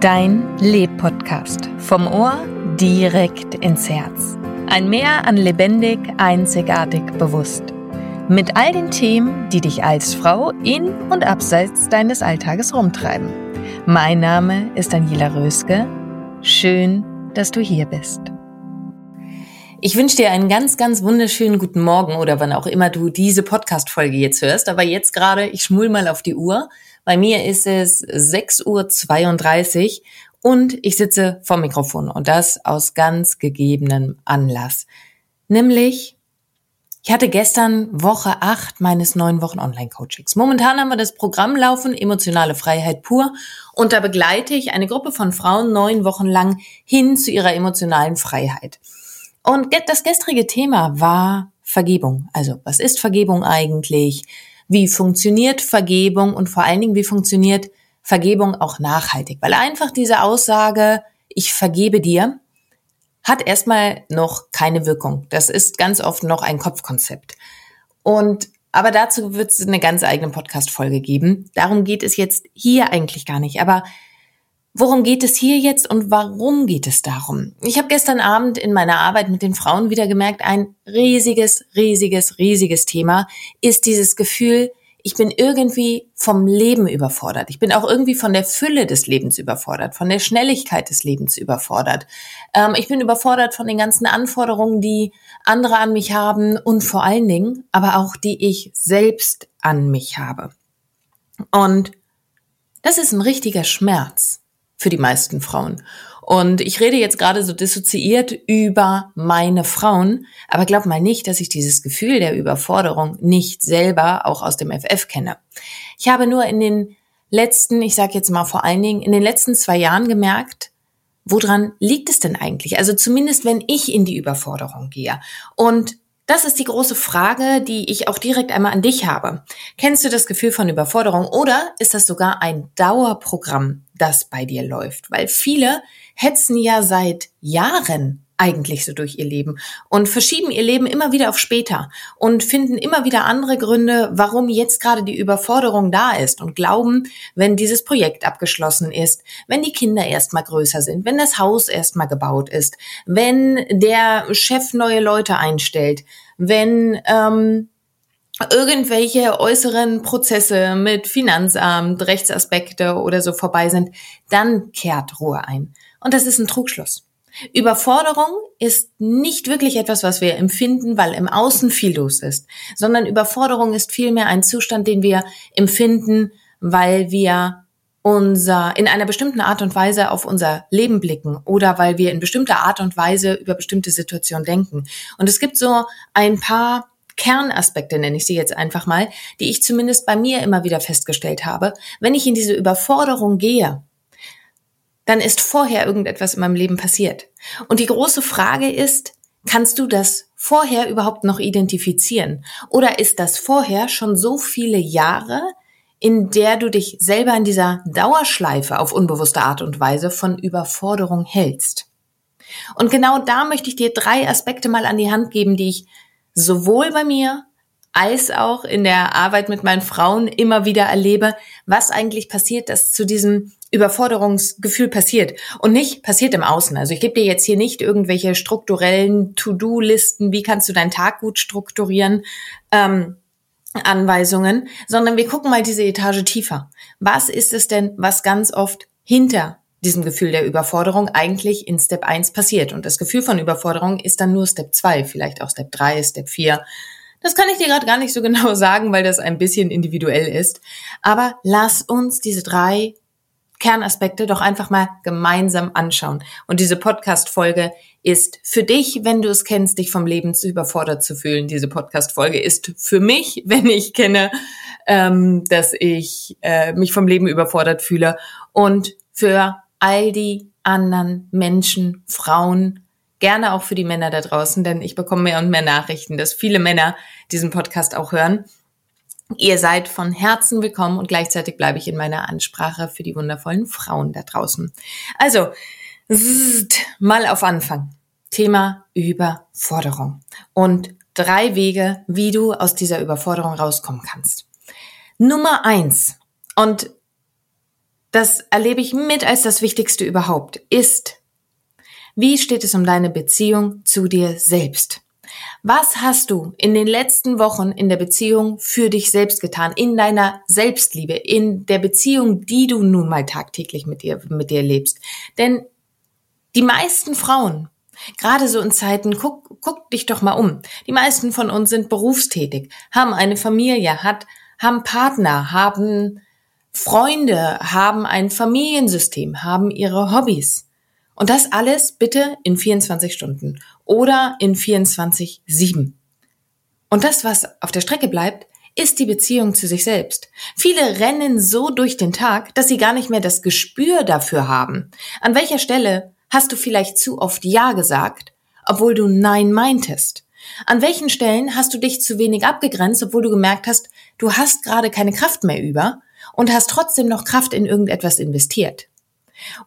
Dein Leb-Podcast. Vom Ohr direkt ins Herz. Ein Meer an lebendig, einzigartig, bewusst. Mit all den Themen, die dich als Frau in und abseits deines Alltages rumtreiben. Mein Name ist Daniela Röske. Schön, dass du hier bist. Ich wünsche dir einen ganz, ganz wunderschönen guten Morgen oder wann auch immer du diese Podcast-Folge jetzt hörst. Aber jetzt gerade, ich schmul mal auf die Uhr. Bei mir ist es 6.32 Uhr und ich sitze vor Mikrofon und das aus ganz gegebenem Anlass. Nämlich, ich hatte gestern Woche 8 meines neun Wochen Online-Coachings. Momentan haben wir das Programm laufen, emotionale Freiheit pur. Und da begleite ich eine Gruppe von Frauen neun Wochen lang hin zu ihrer emotionalen Freiheit. Und das gestrige Thema war Vergebung. Also, was ist Vergebung eigentlich? Wie funktioniert Vergebung? Und vor allen Dingen, wie funktioniert Vergebung auch nachhaltig, weil einfach diese Aussage, ich vergebe dir, hat erstmal noch keine Wirkung. Das ist ganz oft noch ein Kopfkonzept. Und aber dazu wird es eine ganz eigene Podcast-Folge geben. Darum geht es jetzt hier eigentlich gar nicht. Aber worum geht es hier jetzt und warum geht es darum? Ich habe gestern Abend in meiner Arbeit mit den Frauen wieder gemerkt, ein riesiges, riesiges, riesiges Thema ist dieses Gefühl, ich bin irgendwie vom Leben überfordert. Ich bin auch irgendwie von der Fülle des Lebens überfordert, von der Schnelligkeit des Lebens überfordert. Ähm, ich bin überfordert von den ganzen Anforderungen, die andere an mich haben und vor allen Dingen, aber auch die ich selbst an mich habe. Und das ist ein richtiger Schmerz für die meisten Frauen. Und ich rede jetzt gerade so dissoziiert über meine Frauen, aber glaub mal nicht, dass ich dieses Gefühl der Überforderung nicht selber auch aus dem FF kenne. Ich habe nur in den letzten, ich sage jetzt mal vor allen Dingen, in den letzten zwei Jahren gemerkt, woran liegt es denn eigentlich? Also zumindest, wenn ich in die Überforderung gehe. Und das ist die große Frage, die ich auch direkt einmal an dich habe. Kennst du das Gefühl von Überforderung oder ist das sogar ein Dauerprogramm, das bei dir läuft? Weil viele hetzen ja seit Jahren eigentlich so durch ihr Leben und verschieben ihr Leben immer wieder auf später und finden immer wieder andere Gründe, warum jetzt gerade die Überforderung da ist und glauben, wenn dieses Projekt abgeschlossen ist, wenn die Kinder erstmal größer sind, wenn das Haus erstmal gebaut ist, wenn der Chef neue Leute einstellt, wenn ähm, irgendwelche äußeren Prozesse mit Finanzamt, Rechtsaspekte oder so vorbei sind, dann kehrt Ruhe ein. Und das ist ein Trugschluss. Überforderung ist nicht wirklich etwas, was wir empfinden, weil im Außen viel los ist, sondern Überforderung ist vielmehr ein Zustand, den wir empfinden, weil wir unser, in einer bestimmten Art und Weise auf unser Leben blicken oder weil wir in bestimmter Art und Weise über bestimmte Situationen denken. Und es gibt so ein paar Kernaspekte, nenne ich sie jetzt einfach mal, die ich zumindest bei mir immer wieder festgestellt habe. Wenn ich in diese Überforderung gehe, dann ist vorher irgendetwas in meinem Leben passiert. Und die große Frage ist, kannst du das vorher überhaupt noch identifizieren? Oder ist das vorher schon so viele Jahre, in der du dich selber in dieser Dauerschleife auf unbewusste Art und Weise von Überforderung hältst? Und genau da möchte ich dir drei Aspekte mal an die Hand geben, die ich sowohl bei mir als auch in der Arbeit mit meinen Frauen immer wieder erlebe, was eigentlich passiert, dass zu diesem Überforderungsgefühl passiert und nicht passiert im Außen. Also ich gebe dir jetzt hier nicht irgendwelche strukturellen To-Do-Listen, wie kannst du deinen Tag gut strukturieren, ähm, Anweisungen, sondern wir gucken mal diese Etage tiefer. Was ist es denn, was ganz oft hinter diesem Gefühl der Überforderung eigentlich in Step 1 passiert? Und das Gefühl von Überforderung ist dann nur Step 2, vielleicht auch Step 3, Step 4. Das kann ich dir gerade gar nicht so genau sagen, weil das ein bisschen individuell ist. Aber lass uns diese drei Kernaspekte doch einfach mal gemeinsam anschauen. Und diese Podcast-Folge ist für dich, wenn du es kennst, dich vom Leben zu überfordert zu fühlen. Diese Podcast-Folge ist für mich, wenn ich kenne, ähm, dass ich äh, mich vom Leben überfordert fühle. Und für all die anderen Menschen, Frauen, gerne auch für die Männer da draußen, denn ich bekomme mehr und mehr Nachrichten, dass viele Männer diesen Podcast auch hören Ihr seid von Herzen willkommen und gleichzeitig bleibe ich in meiner Ansprache für die wundervollen Frauen da draußen. Also, mal auf Anfang. Thema Überforderung und drei Wege, wie du aus dieser Überforderung rauskommen kannst. Nummer eins, und das erlebe ich mit als das Wichtigste überhaupt, ist, wie steht es um deine Beziehung zu dir selbst? Was hast du in den letzten Wochen in der Beziehung für dich selbst getan, in deiner Selbstliebe, in der Beziehung, die du nun mal tagtäglich mit dir, mit dir lebst? Denn die meisten Frauen, gerade so in Zeiten, guck, guck dich doch mal um. Die meisten von uns sind berufstätig, haben eine Familie, hat, haben Partner, haben Freunde, haben ein Familiensystem, haben ihre Hobbys. Und das alles bitte in 24 Stunden oder in 24-7. Und das, was auf der Strecke bleibt, ist die Beziehung zu sich selbst. Viele rennen so durch den Tag, dass sie gar nicht mehr das Gespür dafür haben. An welcher Stelle hast du vielleicht zu oft Ja gesagt, obwohl du Nein meintest? An welchen Stellen hast du dich zu wenig abgegrenzt, obwohl du gemerkt hast, du hast gerade keine Kraft mehr über und hast trotzdem noch Kraft in irgendetwas investiert?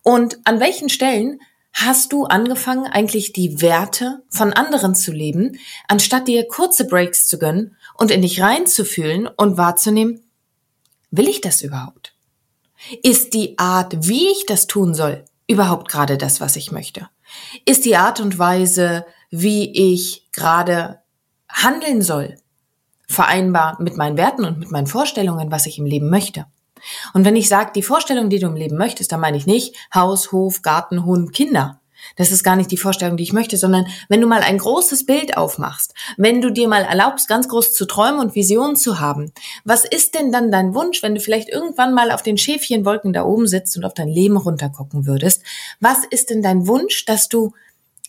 Und an welchen Stellen hast du angefangen, eigentlich die Werte von anderen zu leben, anstatt dir kurze Breaks zu gönnen und in dich reinzufühlen und wahrzunehmen, will ich das überhaupt? Ist die Art, wie ich das tun soll, überhaupt gerade das, was ich möchte? Ist die Art und Weise, wie ich gerade handeln soll, vereinbar mit meinen Werten und mit meinen Vorstellungen, was ich im Leben möchte? Und wenn ich sage, die Vorstellung, die du im Leben möchtest, dann meine ich nicht Haus, Hof, Garten, Hund, Kinder. Das ist gar nicht die Vorstellung, die ich möchte, sondern wenn du mal ein großes Bild aufmachst, wenn du dir mal erlaubst, ganz groß zu träumen und Visionen zu haben, was ist denn dann dein Wunsch, wenn du vielleicht irgendwann mal auf den Schäfchenwolken da oben sitzt und auf dein Leben runtergucken würdest? Was ist denn dein Wunsch, dass du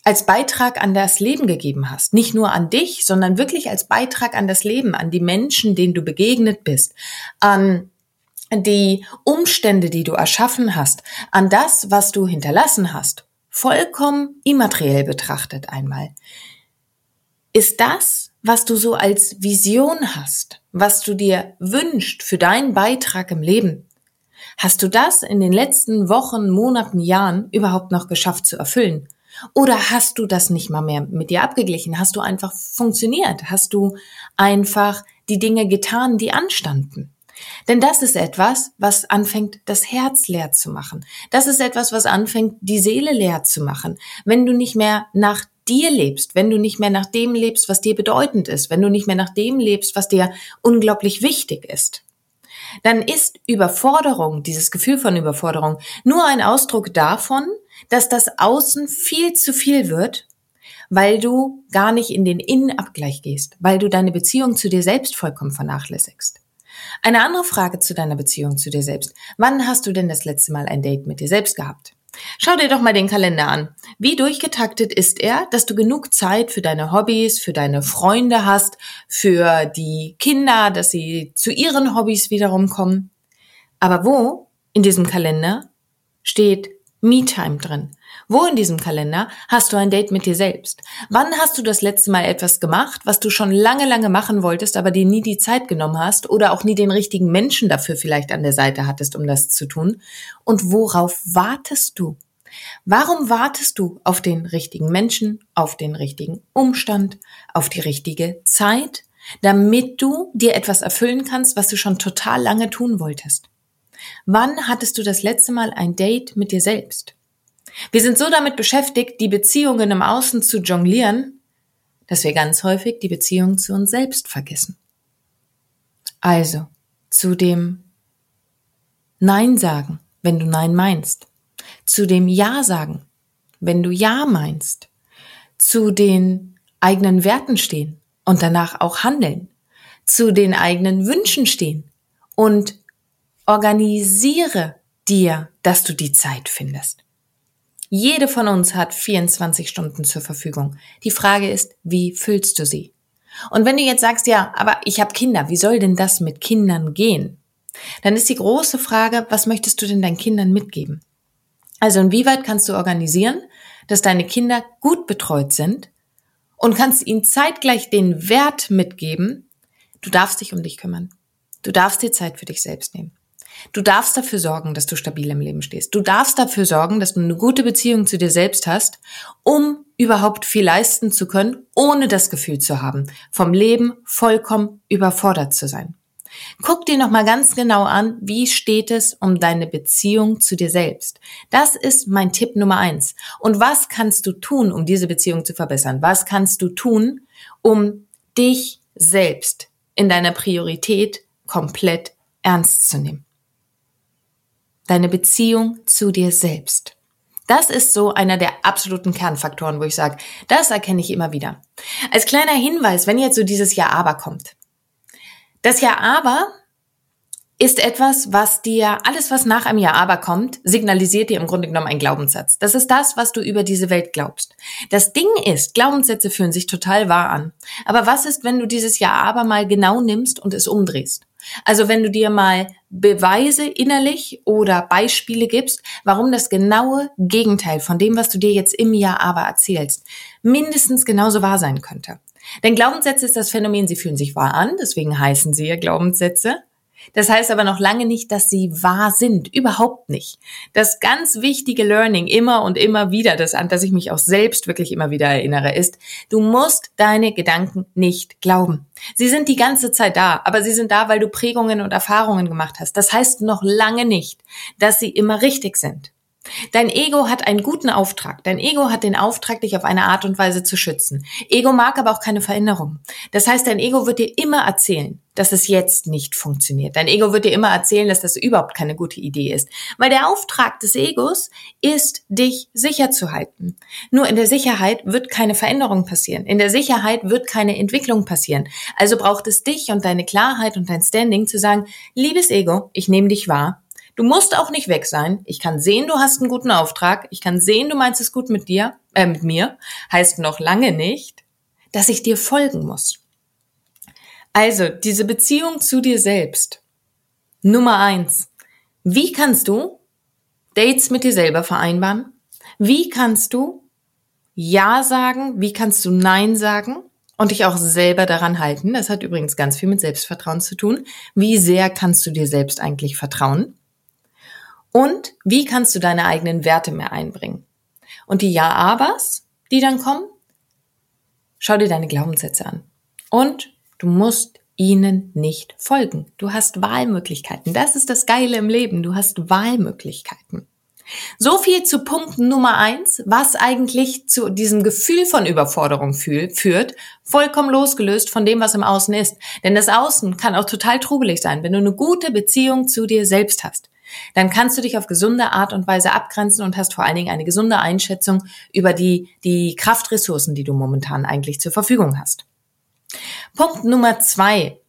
als Beitrag an das Leben gegeben hast. Nicht nur an dich, sondern wirklich als Beitrag an das Leben, an die Menschen, denen du begegnet bist, an die Umstände, die du erschaffen hast, an das, was du hinterlassen hast, vollkommen immateriell betrachtet einmal, ist das, was du so als Vision hast, was du dir wünscht für deinen Beitrag im Leben, hast du das in den letzten Wochen, Monaten, Jahren überhaupt noch geschafft zu erfüllen? Oder hast du das nicht mal mehr mit dir abgeglichen? Hast du einfach funktioniert? Hast du einfach die Dinge getan, die anstanden? Denn das ist etwas, was anfängt, das Herz leer zu machen. Das ist etwas, was anfängt, die Seele leer zu machen. Wenn du nicht mehr nach dir lebst, wenn du nicht mehr nach dem lebst, was dir bedeutend ist, wenn du nicht mehr nach dem lebst, was dir unglaublich wichtig ist, dann ist Überforderung, dieses Gefühl von Überforderung, nur ein Ausdruck davon, dass das Außen viel zu viel wird, weil du gar nicht in den Innenabgleich gehst, weil du deine Beziehung zu dir selbst vollkommen vernachlässigst. Eine andere Frage zu deiner Beziehung zu dir selbst. Wann hast du denn das letzte Mal ein Date mit dir selbst gehabt? Schau dir doch mal den Kalender an. Wie durchgetaktet ist er, dass du genug Zeit für deine Hobbys, für deine Freunde hast, für die Kinder, dass sie zu ihren Hobbys wiederum kommen? Aber wo in diesem Kalender steht Me-Time drin? Wo in diesem Kalender hast du ein Date mit dir selbst? Wann hast du das letzte Mal etwas gemacht, was du schon lange, lange machen wolltest, aber dir nie die Zeit genommen hast oder auch nie den richtigen Menschen dafür vielleicht an der Seite hattest, um das zu tun? Und worauf wartest du? Warum wartest du auf den richtigen Menschen, auf den richtigen Umstand, auf die richtige Zeit, damit du dir etwas erfüllen kannst, was du schon total lange tun wolltest? Wann hattest du das letzte Mal ein Date mit dir selbst? Wir sind so damit beschäftigt, die Beziehungen im Außen zu jonglieren, dass wir ganz häufig die Beziehung zu uns selbst vergessen. Also, zu dem Nein sagen, wenn du Nein meinst. Zu dem Ja sagen, wenn du Ja meinst. Zu den eigenen Werten stehen und danach auch handeln. Zu den eigenen Wünschen stehen und organisiere dir, dass du die Zeit findest. Jede von uns hat 24 Stunden zur Verfügung. Die Frage ist, wie füllst du sie? Und wenn du jetzt sagst, ja, aber ich habe Kinder, wie soll denn das mit Kindern gehen? Dann ist die große Frage, was möchtest du denn deinen Kindern mitgeben? Also inwieweit kannst du organisieren, dass deine Kinder gut betreut sind und kannst ihnen zeitgleich den Wert mitgeben, du darfst dich um dich kümmern. Du darfst dir Zeit für dich selbst nehmen. Du darfst dafür sorgen, dass du stabil im Leben stehst. Du darfst dafür sorgen, dass du eine gute Beziehung zu dir selbst hast, um überhaupt viel leisten zu können, ohne das Gefühl zu haben, vom Leben vollkommen überfordert zu sein. Guck dir nochmal ganz genau an, wie steht es um deine Beziehung zu dir selbst. Das ist mein Tipp Nummer eins. Und was kannst du tun, um diese Beziehung zu verbessern? Was kannst du tun, um dich selbst in deiner Priorität komplett ernst zu nehmen? Deine Beziehung zu dir selbst. Das ist so einer der absoluten Kernfaktoren, wo ich sage, das erkenne ich immer wieder. Als kleiner Hinweis, wenn jetzt so dieses Ja aber kommt. Das Ja aber ist etwas, was dir, alles was nach einem Ja aber kommt, signalisiert dir im Grunde genommen einen Glaubenssatz. Das ist das, was du über diese Welt glaubst. Das Ding ist, Glaubenssätze fühlen sich total wahr an. Aber was ist, wenn du dieses Ja aber mal genau nimmst und es umdrehst? Also wenn du dir mal Beweise innerlich oder Beispiele gibst, warum das genaue Gegenteil von dem, was du dir jetzt im Ja aber erzählst, mindestens genauso wahr sein könnte. Denn Glaubenssätze ist das Phänomen, sie fühlen sich wahr an, deswegen heißen sie ja Glaubenssätze. Das heißt aber noch lange nicht, dass sie wahr sind. Überhaupt nicht. Das ganz wichtige Learning immer und immer wieder, das an das ich mich auch selbst wirklich immer wieder erinnere, ist, du musst deine Gedanken nicht glauben. Sie sind die ganze Zeit da, aber sie sind da, weil du Prägungen und Erfahrungen gemacht hast. Das heißt noch lange nicht, dass sie immer richtig sind. Dein Ego hat einen guten Auftrag. Dein Ego hat den Auftrag, dich auf eine Art und Weise zu schützen. Ego mag aber auch keine Veränderung. Das heißt, dein Ego wird dir immer erzählen, dass es jetzt nicht funktioniert. Dein Ego wird dir immer erzählen, dass das überhaupt keine gute Idee ist. Weil der Auftrag des Egos ist, dich sicher zu halten. Nur in der Sicherheit wird keine Veränderung passieren. In der Sicherheit wird keine Entwicklung passieren. Also braucht es dich und deine Klarheit und dein Standing zu sagen, liebes Ego, ich nehme dich wahr Du musst auch nicht weg sein. Ich kann sehen, du hast einen guten Auftrag. Ich kann sehen, du meinst es gut mit dir, äh, mit mir. Heißt noch lange nicht, dass ich dir folgen muss. Also, diese Beziehung zu dir selbst. Nummer eins. Wie kannst du Dates mit dir selber vereinbaren? Wie kannst du Ja sagen? Wie kannst du Nein sagen? Und dich auch selber daran halten. Das hat übrigens ganz viel mit Selbstvertrauen zu tun. Wie sehr kannst du dir selbst eigentlich vertrauen? Und wie kannst du deine eigenen Werte mehr einbringen? Und die Ja-Abers, die dann kommen, schau dir deine Glaubenssätze an. Und du musst ihnen nicht folgen. Du hast Wahlmöglichkeiten. Das ist das Geile im Leben. Du hast Wahlmöglichkeiten. So viel zu Punkt Nummer eins, was eigentlich zu diesem Gefühl von Überforderung führt, vollkommen losgelöst von dem, was im Außen ist. Denn das Außen kann auch total trubelig sein, wenn du eine gute Beziehung zu dir selbst hast dann kannst du dich auf gesunde Art und Weise abgrenzen und hast vor allen Dingen eine gesunde Einschätzung über die, die Kraftressourcen, die du momentan eigentlich zur Verfügung hast. Punkt Nummer zwei.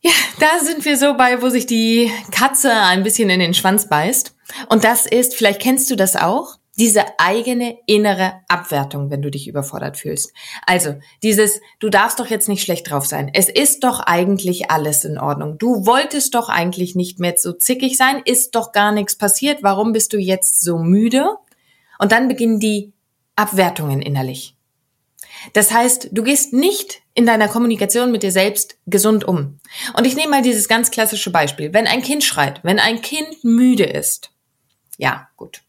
Ja, da sind wir so bei, wo sich die Katze ein bisschen in den Schwanz beißt. Und das ist, vielleicht kennst du das auch, diese eigene innere Abwertung, wenn du dich überfordert fühlst. Also dieses, du darfst doch jetzt nicht schlecht drauf sein. Es ist doch eigentlich alles in Ordnung. Du wolltest doch eigentlich nicht mehr so zickig sein. Ist doch gar nichts passiert. Warum bist du jetzt so müde? Und dann beginnen die Abwertungen innerlich. Das heißt, du gehst nicht in deiner Kommunikation mit dir selbst gesund um. Und ich nehme mal dieses ganz klassische Beispiel. Wenn ein Kind schreit, wenn ein Kind müde ist, ja, gut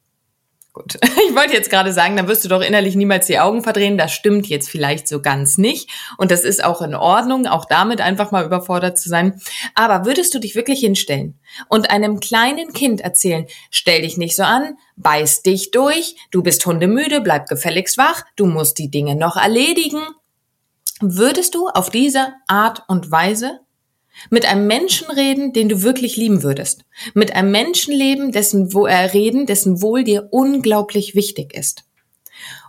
gut. Ich wollte jetzt gerade sagen, dann wirst du doch innerlich niemals die Augen verdrehen. Das stimmt jetzt vielleicht so ganz nicht. Und das ist auch in Ordnung, auch damit einfach mal überfordert zu sein. Aber würdest du dich wirklich hinstellen und einem kleinen Kind erzählen, stell dich nicht so an, beiß dich durch, du bist hundemüde, bleib gefälligst wach, du musst die Dinge noch erledigen. Würdest du auf diese Art und Weise mit einem Menschen reden, den du wirklich lieben würdest. Mit einem Menschen leben, dessen wo er reden, dessen Wohl dir unglaublich wichtig ist.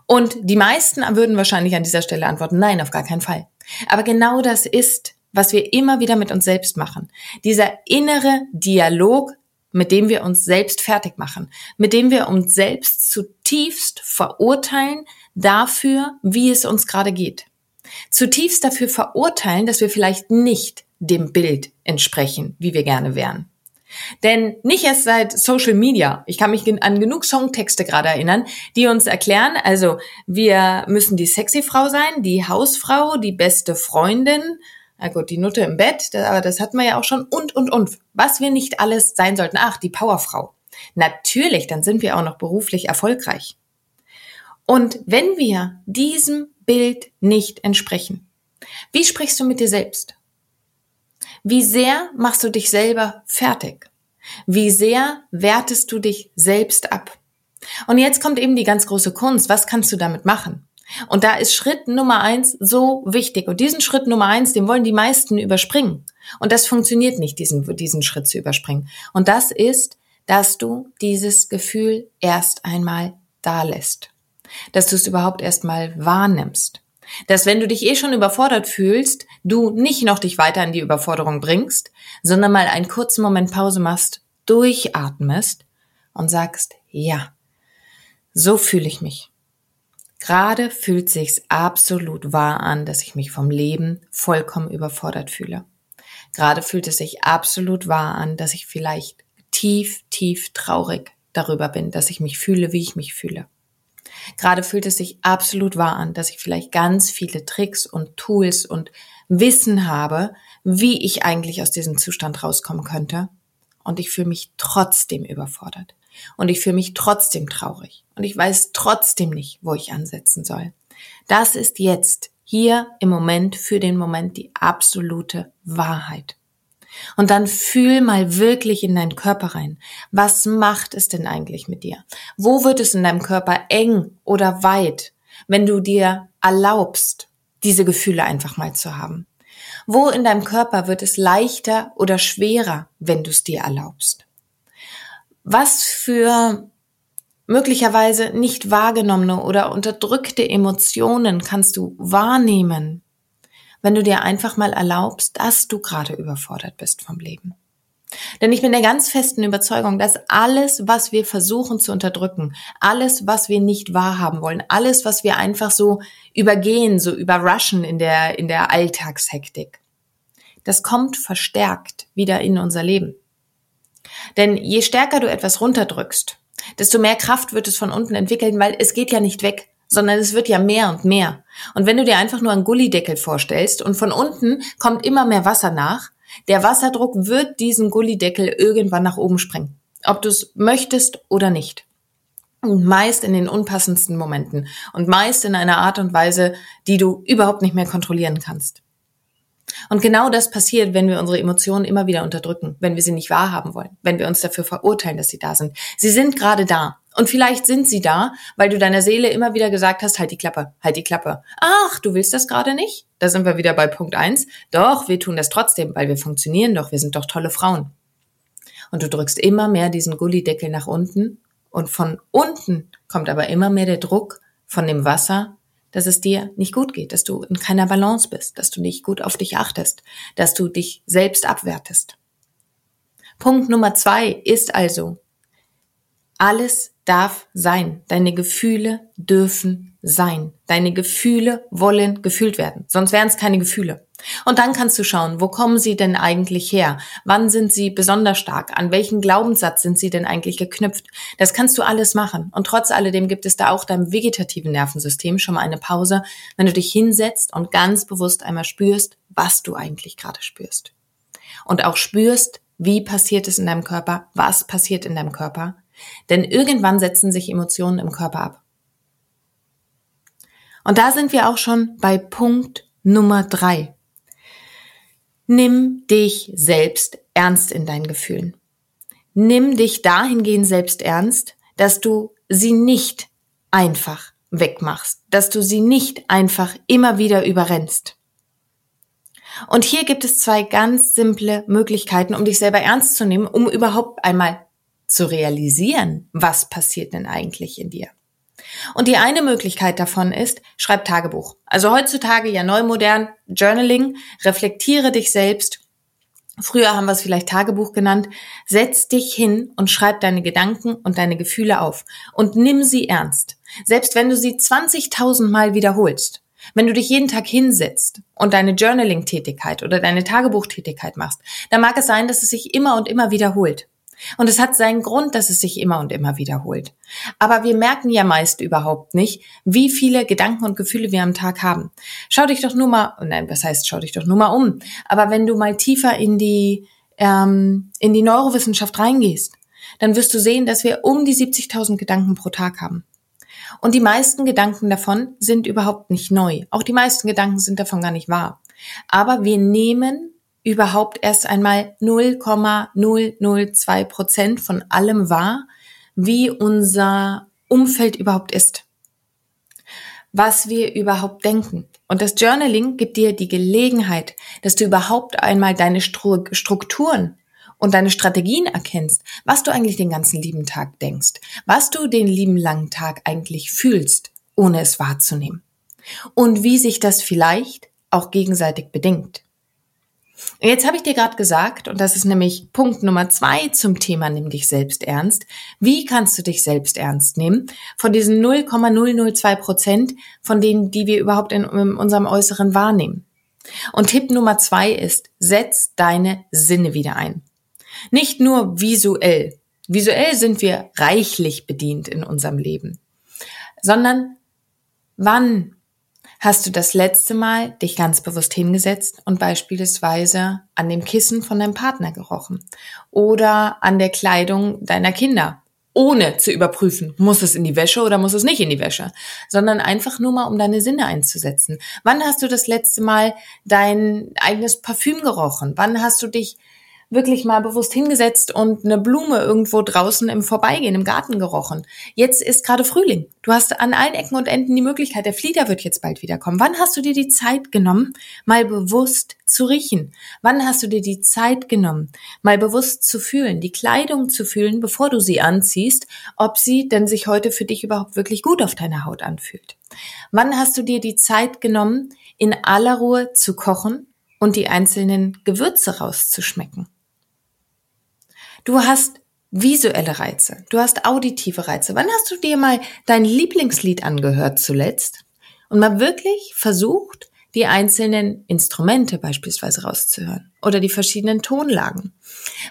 Und die meisten würden wahrscheinlich an dieser Stelle antworten, nein, auf gar keinen Fall. Aber genau das ist, was wir immer wieder mit uns selbst machen. Dieser innere Dialog, mit dem wir uns selbst fertig machen, mit dem wir uns selbst zutiefst verurteilen dafür, wie es uns gerade geht. Zutiefst dafür verurteilen, dass wir vielleicht nicht dem Bild entsprechen, wie wir gerne wären. Denn nicht erst seit Social Media, ich kann mich an genug Songtexte gerade erinnern, die uns erklären, also wir müssen die sexy Frau sein, die Hausfrau, die beste Freundin, na gut, die Nutte im Bett, aber das hatten wir ja auch schon und, und, und. Was wir nicht alles sein sollten. Ach, die Powerfrau. Natürlich, dann sind wir auch noch beruflich erfolgreich. Und wenn wir diesem Bild nicht entsprechen, wie sprichst du mit dir selbst? Wie sehr machst du dich selber fertig? Wie sehr wertest du dich selbst ab? Und jetzt kommt eben die ganz große Kunst. Was kannst du damit machen? Und da ist Schritt Nummer eins so wichtig. Und diesen Schritt Nummer eins, den wollen die meisten überspringen. Und das funktioniert nicht, diesen, diesen Schritt zu überspringen. Und das ist, dass du dieses Gefühl erst einmal da lässt. Dass du es überhaupt erst mal wahrnimmst. Dass wenn du dich eh schon überfordert fühlst, du nicht noch dich weiter in die Überforderung bringst, sondern mal einen kurzen Moment Pause machst, durchatmest und sagst, ja, so fühle ich mich. Gerade fühlt sich's absolut wahr an, dass ich mich vom Leben vollkommen überfordert fühle. Gerade fühlt es sich absolut wahr an, dass ich vielleicht tief, tief traurig darüber bin, dass ich mich fühle, wie ich mich fühle. Gerade fühlt es sich absolut wahr an, dass ich vielleicht ganz viele Tricks und Tools und Wissen habe, wie ich eigentlich aus diesem Zustand rauskommen könnte. Und ich fühle mich trotzdem überfordert. Und ich fühle mich trotzdem traurig. Und ich weiß trotzdem nicht, wo ich ansetzen soll. Das ist jetzt, hier im Moment, für den Moment die absolute Wahrheit. Und dann fühl mal wirklich in deinen Körper rein. Was macht es denn eigentlich mit dir? Wo wird es in deinem Körper eng oder weit, wenn du dir erlaubst, diese Gefühle einfach mal zu haben? Wo in deinem Körper wird es leichter oder schwerer, wenn du es dir erlaubst? Was für möglicherweise nicht wahrgenommene oder unterdrückte Emotionen kannst du wahrnehmen, wenn du dir einfach mal erlaubst, dass du gerade überfordert bist vom Leben. Denn ich bin der ganz festen Überzeugung, dass alles, was wir versuchen zu unterdrücken, alles, was wir nicht wahrhaben wollen, alles, was wir einfach so übergehen, so überrushen in der, in der Alltagshektik, das kommt verstärkt wieder in unser Leben. Denn je stärker du etwas runterdrückst, desto mehr Kraft wird es von unten entwickeln, weil es geht ja nicht weg sondern es wird ja mehr und mehr. Und wenn du dir einfach nur einen Gullideckel vorstellst und von unten kommt immer mehr Wasser nach, der Wasserdruck wird diesen Gullideckel irgendwann nach oben springen. Ob du es möchtest oder nicht. Und meist in den unpassendsten Momenten und meist in einer Art und Weise, die du überhaupt nicht mehr kontrollieren kannst. Und genau das passiert, wenn wir unsere Emotionen immer wieder unterdrücken, wenn wir sie nicht wahrhaben wollen, wenn wir uns dafür verurteilen, dass sie da sind. Sie sind gerade da. Und vielleicht sind sie da, weil du deiner Seele immer wieder gesagt hast, halt die Klappe, halt die Klappe. Ach, du willst das gerade nicht? Da sind wir wieder bei Punkt eins. Doch, wir tun das trotzdem, weil wir funktionieren doch, wir sind doch tolle Frauen. Und du drückst immer mehr diesen Gullideckel nach unten und von unten kommt aber immer mehr der Druck von dem Wasser, dass es dir nicht gut geht, dass du in keiner Balance bist, dass du nicht gut auf dich achtest, dass du dich selbst abwertest. Punkt Nummer zwei ist also, alles darf sein. Deine Gefühle dürfen sein. Deine Gefühle wollen gefühlt werden. Sonst wären es keine Gefühle. Und dann kannst du schauen, wo kommen sie denn eigentlich her? Wann sind sie besonders stark? An welchen Glaubenssatz sind sie denn eigentlich geknüpft? Das kannst du alles machen. Und trotz alledem gibt es da auch deinem vegetativen Nervensystem schon mal eine Pause, wenn du dich hinsetzt und ganz bewusst einmal spürst, was du eigentlich gerade spürst. Und auch spürst, wie passiert es in deinem Körper? Was passiert in deinem Körper? Denn irgendwann setzen sich Emotionen im Körper ab. Und da sind wir auch schon bei Punkt Nummer drei. Nimm dich selbst ernst in deinen Gefühlen. Nimm dich dahingehend selbst ernst, dass du sie nicht einfach wegmachst, dass du sie nicht einfach immer wieder überrennst. Und hier gibt es zwei ganz simple Möglichkeiten, um dich selber ernst zu nehmen, um überhaupt einmal zu realisieren, was passiert denn eigentlich in dir. Und die eine Möglichkeit davon ist, schreib Tagebuch. Also heutzutage ja neu modern, Journaling, reflektiere dich selbst. Früher haben wir es vielleicht Tagebuch genannt. Setz dich hin und schreib deine Gedanken und deine Gefühle auf und nimm sie ernst. Selbst wenn du sie 20.000 Mal wiederholst. Wenn du dich jeden Tag hinsetzt und deine Journaling-Tätigkeit oder deine Tagebuchtätigkeit machst, dann mag es sein, dass es sich immer und immer wiederholt. Und es hat seinen Grund, dass es sich immer und immer wiederholt. Aber wir merken ja meist überhaupt nicht, wie viele Gedanken und Gefühle wir am Tag haben. Schau dich doch nur mal, nein, was heißt, schau dich doch nur mal um. Aber wenn du mal tiefer in die, ähm, in die Neurowissenschaft reingehst, dann wirst du sehen, dass wir um die 70.000 Gedanken pro Tag haben. Und die meisten Gedanken davon sind überhaupt nicht neu. Auch die meisten Gedanken sind davon gar nicht wahr. Aber wir nehmen überhaupt erst einmal 0,002 Prozent von allem wahr, wie unser Umfeld überhaupt ist. Was wir überhaupt denken. Und das Journaling gibt dir die Gelegenheit, dass du überhaupt einmal deine Strukturen und deine Strategien erkennst, was du eigentlich den ganzen lieben Tag denkst, was du den lieben langen Tag eigentlich fühlst, ohne es wahrzunehmen. Und wie sich das vielleicht auch gegenseitig bedingt. Jetzt habe ich dir gerade gesagt, und das ist nämlich Punkt Nummer zwei zum Thema Nimm dich selbst ernst. Wie kannst du dich selbst ernst nehmen? Von diesen 0,002 Prozent, von denen, die wir überhaupt in, in unserem Äußeren wahrnehmen. Und Tipp Nummer zwei ist, setz deine Sinne wieder ein. Nicht nur visuell. Visuell sind wir reichlich bedient in unserem Leben, sondern wann Hast du das letzte Mal dich ganz bewusst hingesetzt und beispielsweise an dem Kissen von deinem Partner gerochen oder an der Kleidung deiner Kinder, ohne zu überprüfen, muss es in die Wäsche oder muss es nicht in die Wäsche, sondern einfach nur mal, um deine Sinne einzusetzen. Wann hast du das letzte Mal dein eigenes Parfüm gerochen? Wann hast du dich wirklich mal bewusst hingesetzt und eine Blume irgendwo draußen im Vorbeigehen im Garten gerochen. Jetzt ist gerade Frühling. Du hast an allen Ecken und Enden die Möglichkeit, der Flieder wird jetzt bald wiederkommen. Wann hast du dir die Zeit genommen, mal bewusst zu riechen? Wann hast du dir die Zeit genommen, mal bewusst zu fühlen, die Kleidung zu fühlen, bevor du sie anziehst, ob sie denn sich heute für dich überhaupt wirklich gut auf deiner Haut anfühlt? Wann hast du dir die Zeit genommen, in aller Ruhe zu kochen und die einzelnen Gewürze rauszuschmecken? Du hast visuelle Reize, du hast auditive Reize. Wann hast du dir mal dein Lieblingslied angehört zuletzt und mal wirklich versucht, die einzelnen Instrumente beispielsweise rauszuhören oder die verschiedenen Tonlagen?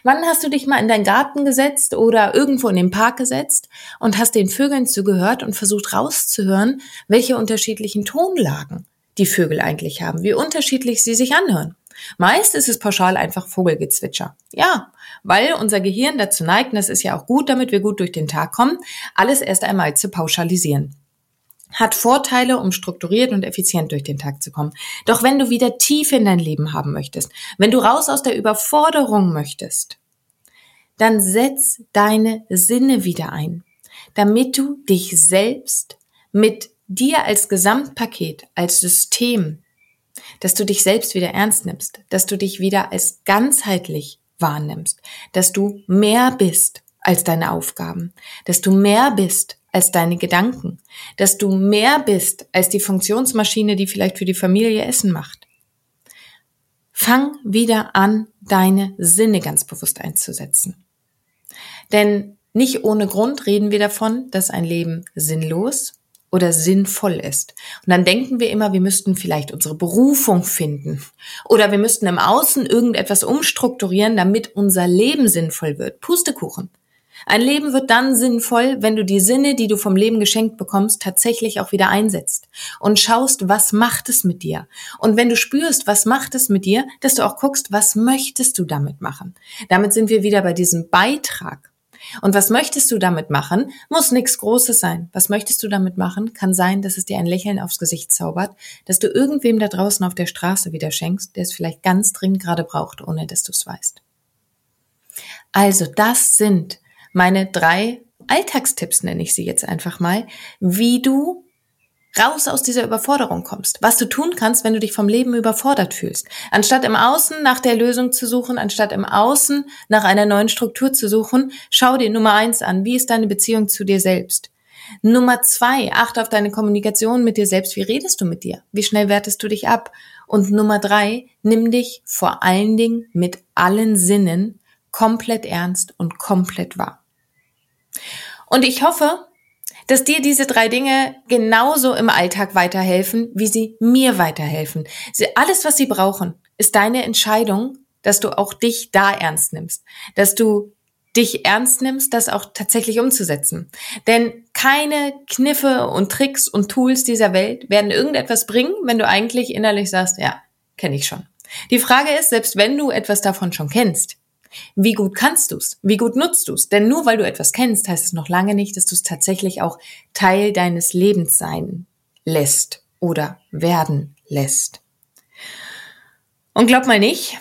Wann hast du dich mal in deinen Garten gesetzt oder irgendwo in den Park gesetzt und hast den Vögeln zugehört und versucht rauszuhören, welche unterschiedlichen Tonlagen die Vögel eigentlich haben, wie unterschiedlich sie sich anhören? Meist ist es pauschal einfach Vogelgezwitscher. Ja, weil unser Gehirn dazu neigt, und das ist ja auch gut, damit wir gut durch den Tag kommen, alles erst einmal zu pauschalisieren. Hat Vorteile, um strukturiert und effizient durch den Tag zu kommen. Doch wenn du wieder Tiefe in dein Leben haben möchtest, wenn du raus aus der Überforderung möchtest, dann setz deine Sinne wieder ein, damit du dich selbst mit dir als Gesamtpaket, als System dass du dich selbst wieder ernst nimmst, dass du dich wieder als ganzheitlich wahrnimmst, dass du mehr bist als deine Aufgaben, dass du mehr bist als deine Gedanken, dass du mehr bist als die Funktionsmaschine, die vielleicht für die Familie Essen macht. Fang wieder an, deine Sinne ganz bewusst einzusetzen. Denn nicht ohne Grund reden wir davon, dass ein Leben sinnlos oder sinnvoll ist. Und dann denken wir immer, wir müssten vielleicht unsere Berufung finden oder wir müssten im Außen irgendetwas umstrukturieren, damit unser Leben sinnvoll wird. Pustekuchen. Ein Leben wird dann sinnvoll, wenn du die Sinne, die du vom Leben geschenkt bekommst, tatsächlich auch wieder einsetzt und schaust, was macht es mit dir. Und wenn du spürst, was macht es mit dir, dass du auch guckst, was möchtest du damit machen. Damit sind wir wieder bei diesem Beitrag. Und was möchtest du damit machen? Muss nichts Großes sein. Was möchtest du damit machen? Kann sein, dass es dir ein Lächeln aufs Gesicht zaubert, dass du irgendwem da draußen auf der Straße wieder schenkst, der es vielleicht ganz dringend gerade braucht, ohne dass du es weißt. Also das sind meine drei Alltagstipps, nenne ich sie jetzt einfach mal, wie du raus aus dieser Überforderung kommst. Was du tun kannst, wenn du dich vom Leben überfordert fühlst. Anstatt im Außen nach der Lösung zu suchen, anstatt im Außen nach einer neuen Struktur zu suchen, schau dir Nummer eins an. Wie ist deine Beziehung zu dir selbst? Nummer zwei, achte auf deine Kommunikation mit dir selbst. Wie redest du mit dir? Wie schnell wertest du dich ab? Und Nummer drei, nimm dich vor allen Dingen mit allen Sinnen komplett ernst und komplett wahr. Und ich hoffe, dass dir diese drei Dinge genauso im Alltag weiterhelfen, wie sie mir weiterhelfen. Alles, was sie brauchen, ist deine Entscheidung, dass du auch dich da ernst nimmst, dass du dich ernst nimmst, das auch tatsächlich umzusetzen. Denn keine Kniffe und Tricks und Tools dieser Welt werden irgendetwas bringen, wenn du eigentlich innerlich sagst, ja, kenne ich schon. Die Frage ist, selbst wenn du etwas davon schon kennst, wie gut kannst du's? Wie gut nutzt du's? Denn nur weil du etwas kennst, heißt es noch lange nicht, dass du es tatsächlich auch Teil deines Lebens sein lässt oder werden lässt. Und glaub mal nicht,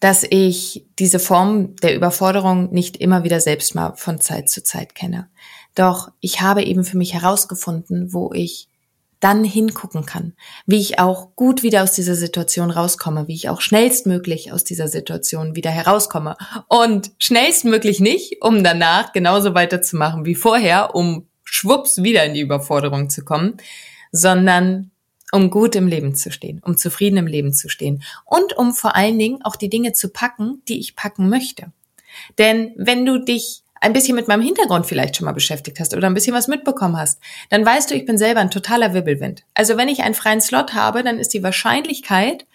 dass ich diese Form der Überforderung nicht immer wieder selbst mal von Zeit zu Zeit kenne. Doch ich habe eben für mich herausgefunden, wo ich dann hingucken kann, wie ich auch gut wieder aus dieser Situation rauskomme, wie ich auch schnellstmöglich aus dieser Situation wieder herauskomme. Und schnellstmöglich nicht, um danach genauso weiterzumachen wie vorher, um schwupps wieder in die Überforderung zu kommen, sondern um gut im Leben zu stehen, um zufrieden im Leben zu stehen und um vor allen Dingen auch die Dinge zu packen, die ich packen möchte. Denn wenn du dich ein bisschen mit meinem Hintergrund vielleicht schon mal beschäftigt hast oder ein bisschen was mitbekommen hast, dann weißt du, ich bin selber ein totaler Wirbelwind. Also wenn ich einen freien Slot habe, dann ist die Wahrscheinlichkeit,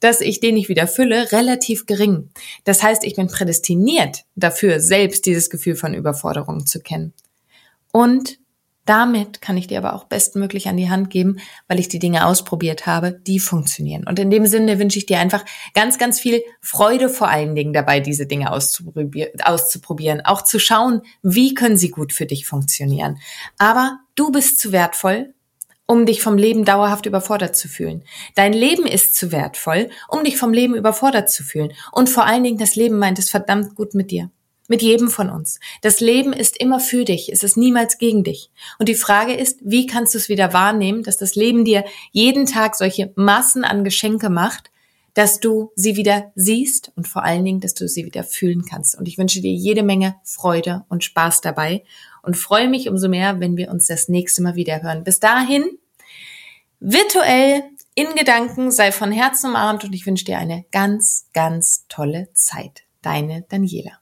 dass ich den nicht wieder fülle, relativ gering. Das heißt, ich bin prädestiniert dafür, selbst dieses Gefühl von Überforderung zu kennen. Und damit kann ich dir aber auch bestmöglich an die Hand geben, weil ich die Dinge ausprobiert habe, die funktionieren. Und in dem Sinne wünsche ich dir einfach ganz, ganz viel Freude vor allen Dingen dabei, diese Dinge auszuprobieren, auch zu schauen, wie können sie gut für dich funktionieren. Aber du bist zu wertvoll, um dich vom Leben dauerhaft überfordert zu fühlen. Dein Leben ist zu wertvoll, um dich vom Leben überfordert zu fühlen. Und vor allen Dingen, das Leben meint es verdammt gut mit dir. Mit jedem von uns. Das Leben ist immer für dich, es ist niemals gegen dich. Und die Frage ist, wie kannst du es wieder wahrnehmen, dass das Leben dir jeden Tag solche Massen an Geschenke macht, dass du sie wieder siehst und vor allen Dingen, dass du sie wieder fühlen kannst. Und ich wünsche dir jede Menge Freude und Spaß dabei und freue mich umso mehr, wenn wir uns das nächste Mal wieder hören. Bis dahin, virtuell in Gedanken, sei von Herzen umarmt und ich wünsche dir eine ganz, ganz tolle Zeit. Deine Daniela.